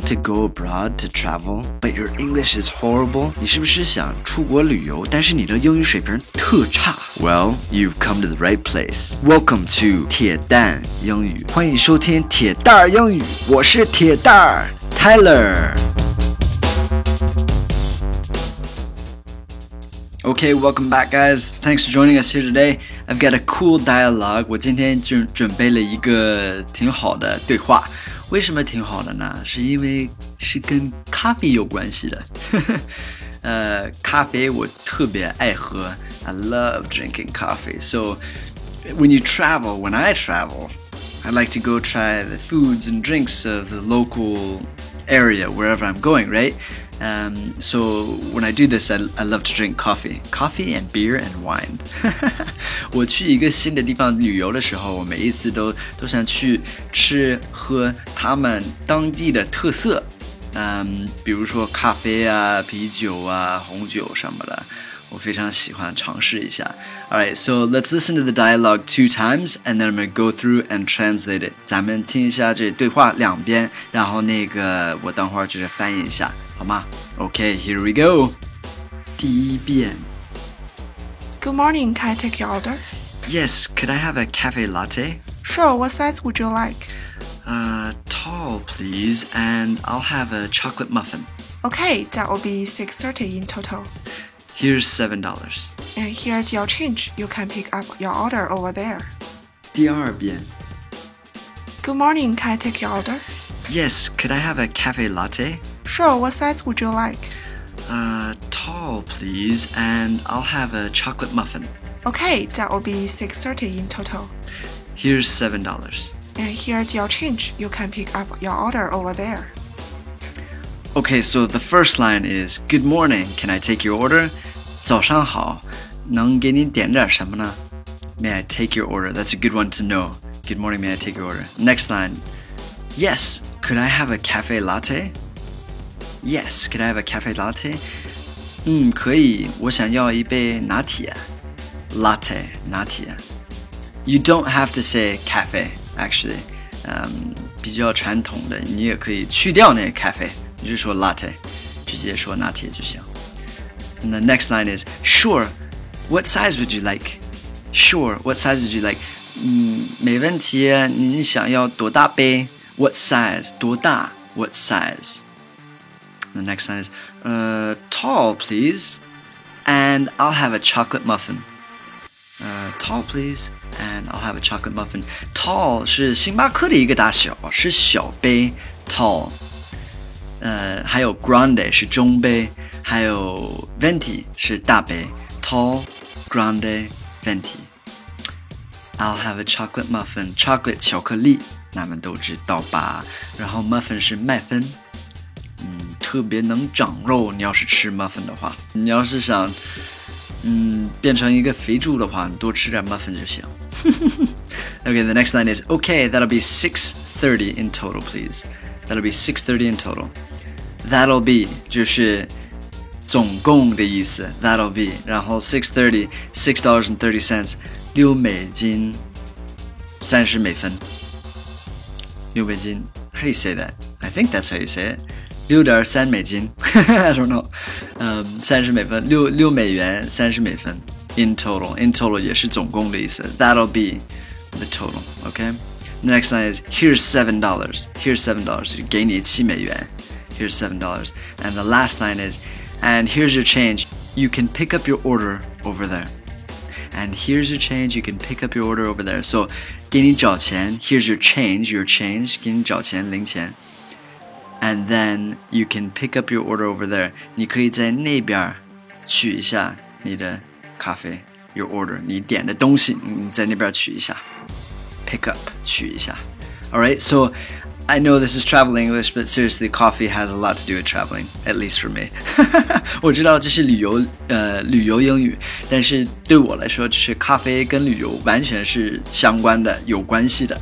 want to go abroad to travel, but your English is horrible? 你是不是想出国旅游，但是你的英语水平特差？Well, you've come to the right place. Welcome to 铁蛋英语，欢迎收听铁蛋儿英语，我是铁蛋儿 Tyler。Okay, welcome back, guys. Thanks for joining us here today. I've got a cool dialogue. 我今天准准备了一个挺好的对话。 为什么挺好的呢？是因为是跟咖啡有关系的。呃，咖啡我特别爱喝。I love drinking coffee. So when you travel, when I travel, I like to go try the foods and drinks of the local area wherever I'm going, right? 嗯 so when I do this, I, I love to drink coffee, coffee and beer and wine. 我去一个新的地方旅游的时候，我每一次都都想去吃喝他们当地的特色，嗯，比如说咖啡啊、啤酒啊、红酒什么的。我非常喜欢尝试一下。Alright, so let's listen to the dialogue two times, and then I'm gonna go through and translate it. 咱们听一下这对话两遍，然后那个我等会儿就是翻译一下。好吗？Okay, here we go. 第一遍。Good morning. Can I take your order? Yes. Could I have a cafe latte? Sure. What size would you like? Uh, tall, please, and I'll have a chocolate muffin. Okay, that will be six thirty in total. Here's seven dollars. And here's your change. You can pick up your order over there. 第二遍。Good morning. Can I take your order? Yes. Could I have a cafe latte? Sure, what size would you like? Uh, tall, please, and I'll have a chocolate muffin. Okay, that will be 6.30 in total. Here's $7. And here's your change. You can pick up your order over there. Okay, so the first line is Good morning, can I take your order? 早上好，能给你点点什么呢? May I take your order? That's a good one to know. Good morning, may I take your order? Next line. Yes, could I have a cafe latte? Yes, could I have a cafe latte? 嗯，可以，我想要一杯拿铁。Latte, 拿铁。You don't have to say cafe, actually. 嗯，比较传统的，你也可以去掉那个 cafe，你就说 latte，直接说拿铁就行。 And the next line is sure. What size would you like? Sure. What size would you like? 嗯，没问题。你想要多大杯？What size? 多大？What size? The next line is, uh, tall, please, and I'll have a chocolate muffin. Uh, tall, please, and I'll have a chocolate muffin. Tall 是星巴克的一个大小，是小杯，tall。呃，还有 grande 是中杯，还有 venti 是大杯，tall, grande, venti. I'll have a chocolate muffin. Chocolate 巧克力，咱们都知道吧？然后 muffin 是麦芬。特别能长肉。你要是吃 muffin 的话，你要是想，嗯，变成一个肥猪的话，你多吃点 muffin 就行。okay, the next line is okay. That'll be six thirty in total, please. That'll be six thirty in total. That'll be 就是 总共的意思。That'll be，然后 six thirty, six dollars and thirty cents，六美金，三十美分。六美金，How do you say that? I think that's how you say it. 六点三美金，I don't know，嗯，三十美分，六六美元，三十美分。In total, in total 也是总共的意思。That'll be the total, okay? The next line is here's seven dollars. Here's seven dollars. 给你七美元。Here's seven dollars. And the last line is, and here's your change. You can pick up your order over there. And here's your change. You can pick up your order over there. So, 给你找钱. Here's your change. Your change. 给你找钱，零钱。and then you can pick up your order over there. 你可以在那边取一下你的咖啡，your order，你点的东西，你在那边取一下，pick up 取一下。All right, so I know this is travel English, but seriously, coffee has a lot to do with traveling, at least for me. 我知道这是旅游呃旅游英语，但是对我来说，就是咖啡跟旅游完全是相关的，有关系的。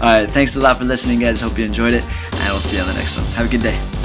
All right, thanks a lot for listening, guys. Hope you enjoyed it, and we'll see you on the next one. Have a good day.